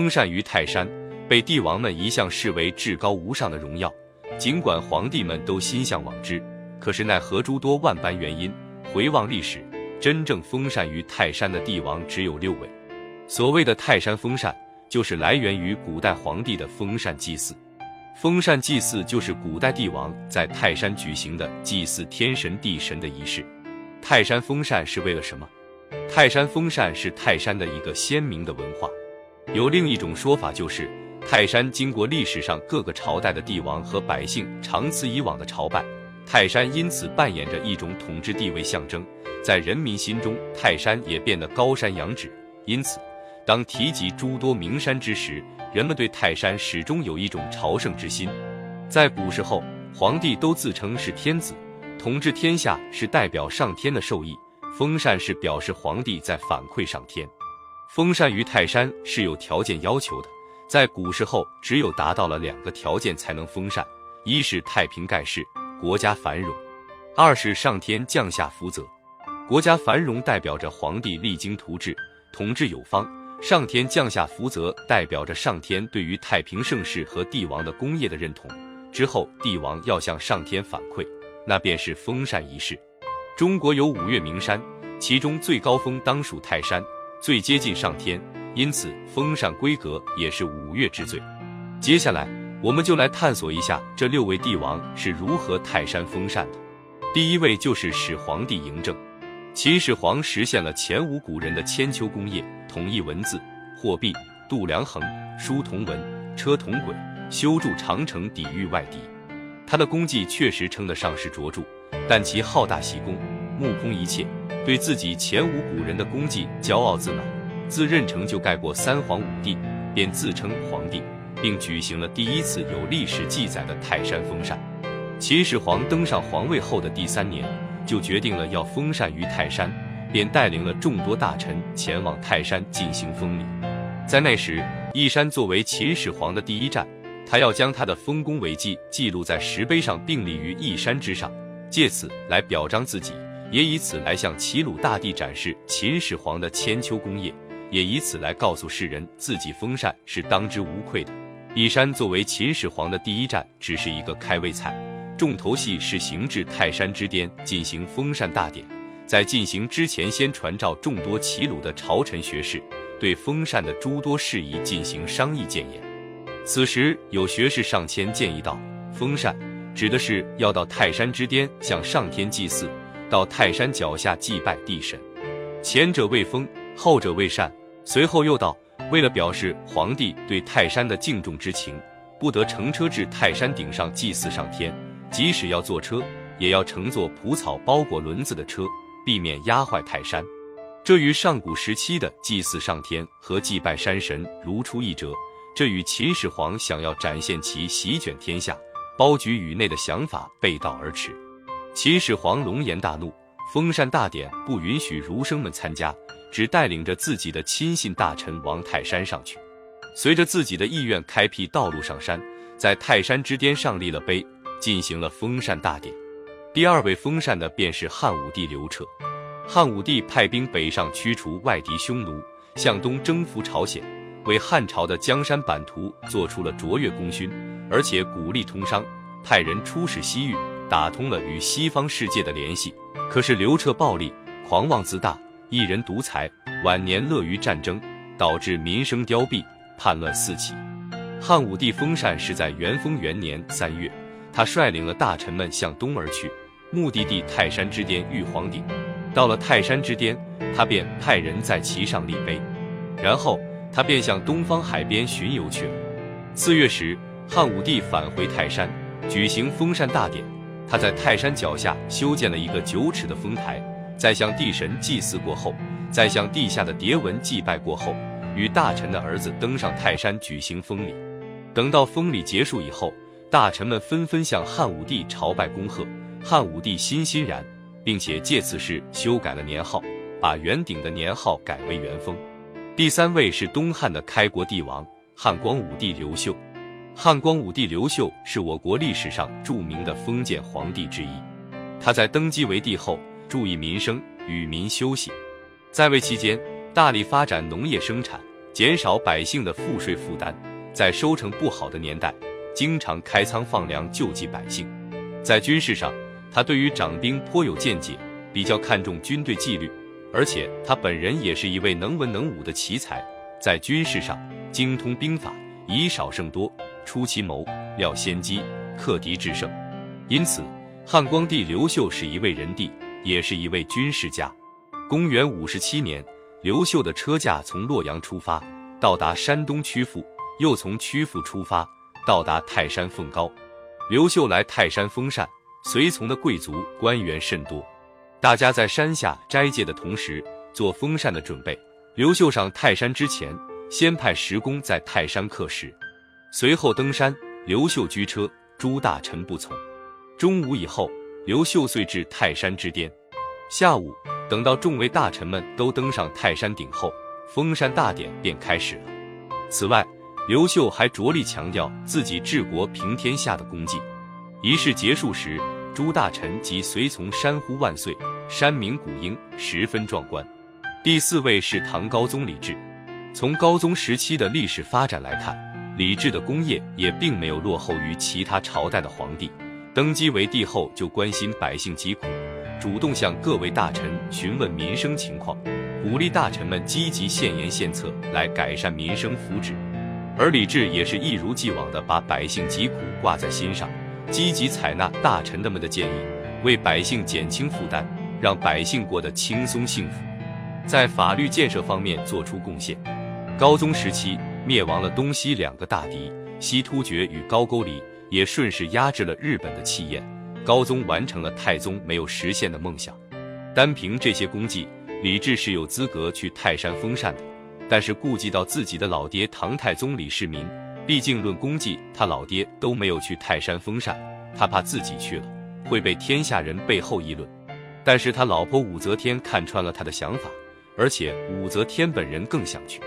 封禅于泰山，被帝王们一向视为至高无上的荣耀。尽管皇帝们都心向往之，可是奈何诸多万般原因，回望历史，真正封禅于泰山的帝王只有六位。所谓的泰山封禅，就是来源于古代皇帝的封禅祭祀。封禅祭祀就是古代帝王在泰山举行的祭祀天神地神的仪式。泰山封禅是为了什么？泰山封禅是泰山的一个鲜明的文化。有另一种说法，就是泰山经过历史上各个朝代的帝王和百姓长此以往的朝拜，泰山因此扮演着一种统治地位象征，在人民心中，泰山也变得高山仰止。因此，当提及诸多名山之时，人们对泰山始终有一种朝圣之心。在古时候，皇帝都自称是天子，统治天下是代表上天的授意，封禅是表示皇帝在反馈上天。封禅于泰山是有条件要求的，在古时候只有达到了两个条件才能封禅：一是太平盖世，国家繁荣；二是上天降下福泽。国家繁荣代表着皇帝励精图治，统治有方；上天降下福泽代表着上天对于太平盛世和帝王的功业的认同。之后帝王要向上天反馈，那便是封禅仪式。中国有五岳名山，其中最高峰当属泰山。最接近上天，因此封禅规格也是五岳之最。接下来，我们就来探索一下这六位帝王是如何泰山封禅的。第一位就是始皇帝嬴政。秦始皇实现了前无古人的千秋功业，统一文字、货币、度量衡、书同文、车同轨，修筑长城，抵御外敌。他的功绩确实称得上是卓著，但其好大喜功，目空一切。对自己前无古人的功绩骄傲自满，自认成就盖过三皇五帝，便自称皇帝，并举行了第一次有历史记载的泰山封禅。秦始皇登上皇位后的第三年，就决定了要封禅于泰山，便带领了众多大臣前往泰山进行封礼。在那时，义山作为秦始皇的第一站，他要将他的丰功伟绩记录在石碑上，并立于义山之上，借此来表彰自己。也以此来向齐鲁大地展示秦始皇的千秋功业，也以此来告诉世人自己封禅是当之无愧的。义山作为秦始皇的第一站，只是一个开胃菜，重头戏是行至泰山之巅进行封禅大典。在进行之前，先传召众多齐鲁的朝臣学士，对封禅的诸多事宜进行商议建言。此时有学士上前建议道：“封禅指的是要到泰山之巅向上天祭祀。”到泰山脚下祭拜地神，前者未封，后者未善。随后又道，为了表示皇帝对泰山的敬重之情，不得乘车至泰山顶上祭祀上天，即使要坐车，也要乘坐蒲草包裹轮子的车，避免压坏泰山。这与上古时期的祭祀上天和祭拜山神如出一辙，这与秦始皇想要展现其席卷天下、包举宇内的想法背道而驰。秦始皇龙颜大怒，封禅大典不允许儒生们参加，只带领着自己的亲信大臣往泰山上去。随着自己的意愿，开辟道路上山，在泰山之巅上立了碑，进行了封禅大典。第二位封禅的便是汉武帝刘彻。汉武帝派兵北上驱除外敌匈奴，向东征服朝鲜，为汉朝的江山版图做出了卓越功勋，而且鼓励通商，派人出使西域。打通了与西方世界的联系，可是刘彻暴力、狂妄自大，一人独裁，晚年乐于战争，导致民生凋敝，叛乱四起。汉武帝封禅是在元丰元年三月，他率领了大臣们向东而去，目的地泰山之巅玉皇顶。到了泰山之巅，他便派人在其上立碑，然后他便向东方海边巡游去了。四月时，汉武帝返回泰山，举行封禅大典。他在泰山脚下修建了一个九尺的峰台，在向地神祭祀过后，在向地下的蝶纹祭拜过后，与大臣的儿子登上泰山举行封礼。等到封礼结束以后，大臣们纷纷向汉武帝朝拜恭贺。汉武帝欣欣然，并且借此事修改了年号，把元鼎的年号改为元封。第三位是东汉的开国帝王汉光武帝刘秀。汉光武帝刘秀是我国历史上著名的封建皇帝之一。他在登基为帝后，注意民生，与民休息。在位期间，大力发展农业生产，减少百姓的赋税负担。在收成不好的年代，经常开仓放粮救济百姓。在军事上，他对于掌兵颇有见解，比较看重军队纪律，而且他本人也是一位能文能武的奇才，在军事上精通兵法，以少胜多，出奇谋，料先机，克敌制胜。因此，汉光帝刘秀是一位人帝，也是一位军事家。公元五十七年，刘秀的车驾从洛阳出发，到达山东曲阜，又从曲阜出发，到达泰山凤高。刘秀来泰山封禅，随从的贵族官员甚多，大家在山下斋戒的同时做封禅的准备。刘秀上泰山之前，先派石工在泰山刻石，随后登山。刘秀居车，诸大臣不从。中午以后，刘秀遂至泰山之巅。下午。等到众位大臣们都登上泰山顶后，封禅大典便开始了。此外，刘秀还着力强调自己治国平天下的功绩。仪式结束时，诸大臣及随从山呼万岁，山鸣谷应，十分壮观。第四位是唐高宗李治。从高宗时期的历史发展来看，李治的功业也并没有落后于其他朝代的皇帝。登基为帝后，就关心百姓疾苦。主动向各位大臣询问民生情况，鼓励大臣们积极献言献策来改善民生福祉。而李治也是一如既往的把百姓疾苦挂在心上，积极采纳大臣们的建议，为百姓减轻负担，让百姓过得轻松幸福。在法律建设方面做出贡献。高宗时期灭亡了东西两个大敌，西突厥与高句丽，也顺势压制了日本的气焰。高宗完成了太宗没有实现的梦想，单凭这些功绩，李治是有资格去泰山封禅的。但是顾及到自己的老爹唐太宗李世民，毕竟论功绩，他老爹都没有去泰山封禅，他怕自己去了会被天下人背后议论。但是他老婆武则天看穿了他的想法，而且武则天本人更想去，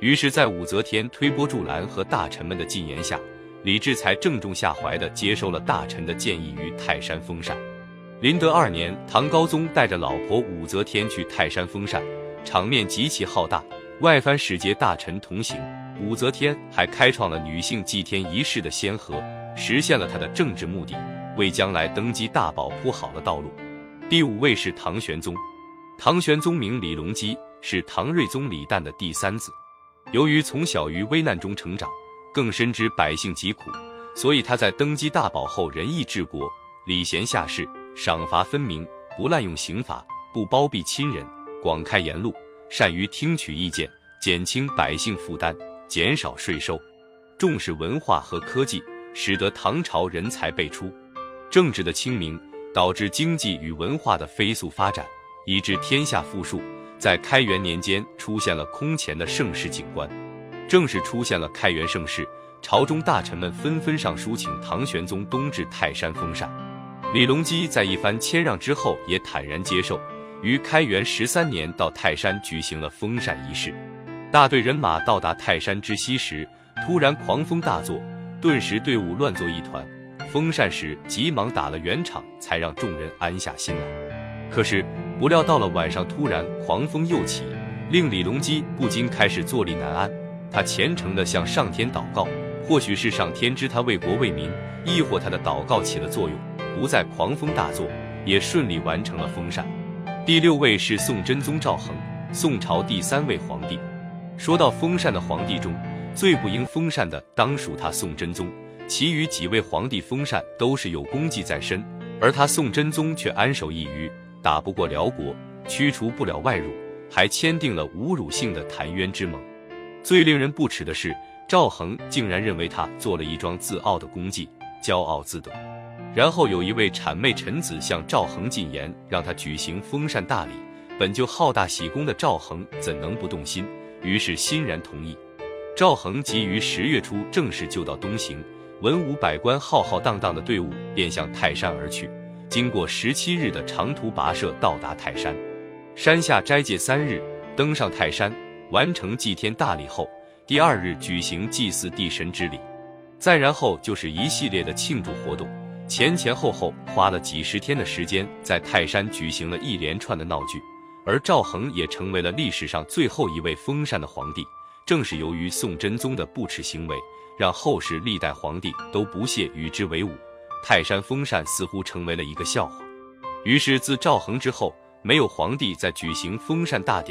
于是，在武则天推波助澜和大臣们的进言下。李治才正中下怀地接受了大臣的建议，于泰山封禅。麟德二年，唐高宗带着老婆武则天去泰山封禅，场面极其浩大，外藩使节大臣同行。武则天还开创了女性祭天仪式的先河，实现了她的政治目的，为将来登基大宝铺好了道路。第五位是唐玄宗，唐玄宗名李隆基，是唐睿宗李旦的第三子。由于从小于危难中成长。更深知百姓疾苦，所以他在登基大宝后仁义治国，礼贤下士，赏罚分明，不滥用刑罚，不包庇亲人，广开言路，善于听取意见，减轻百姓负担，减少税收，重视文化和科技，使得唐朝人才辈出。政治的清明导致经济与文化的飞速发展，以致天下富庶，在开元年间出现了空前的盛世景观。正是出现了开元盛世，朝中大臣们纷纷上书请唐玄宗东至泰山封禅。李隆基在一番谦让之后，也坦然接受，于开元十三年到泰山举行了封禅仪式。大队人马到达泰山之西时，突然狂风大作，顿时队伍乱作一团。封禅时急忙打了圆场，才让众人安下心来。可是不料到了晚上，突然狂风又起，令李隆基不禁开始坐立难安。他虔诚地向上天祷告，或许是上天知他为国为民，亦或他的祷告起了作用，不再狂风大作，也顺利完成了封禅。第六位是宋真宗赵恒，宋朝第三位皇帝。说到封禅的皇帝中，最不应封禅的当属他宋真宗，其余几位皇帝封禅都是有功绩在身，而他宋真宗却安守一隅，打不过辽国，驱除不了外辱，还签订了侮辱性的澶渊之盟。最令人不齿的是，赵恒竟然认为他做了一桩自傲的功绩，骄傲自得。然后有一位谄媚臣子向赵恒进言，让他举行封禅大礼。本就好大喜功的赵恒怎能不动心？于是欣然同意。赵恒即于十月初正式就到东行，文武百官浩浩荡荡的队伍便向泰山而去。经过十七日的长途跋涉，到达泰山，山下斋戒三日，登上泰山。完成祭天大礼后，第二日举行祭祀地神之礼，再然后就是一系列的庆祝活动，前前后后花了几十天的时间，在泰山举行了一连串的闹剧，而赵恒也成为了历史上最后一位封禅的皇帝，正是由于宋真宗的不耻行为，让后世历代皇帝都不屑与之为伍，泰山封禅似乎成为了一个笑话。于是自赵恒之后，没有皇帝再举行封禅大典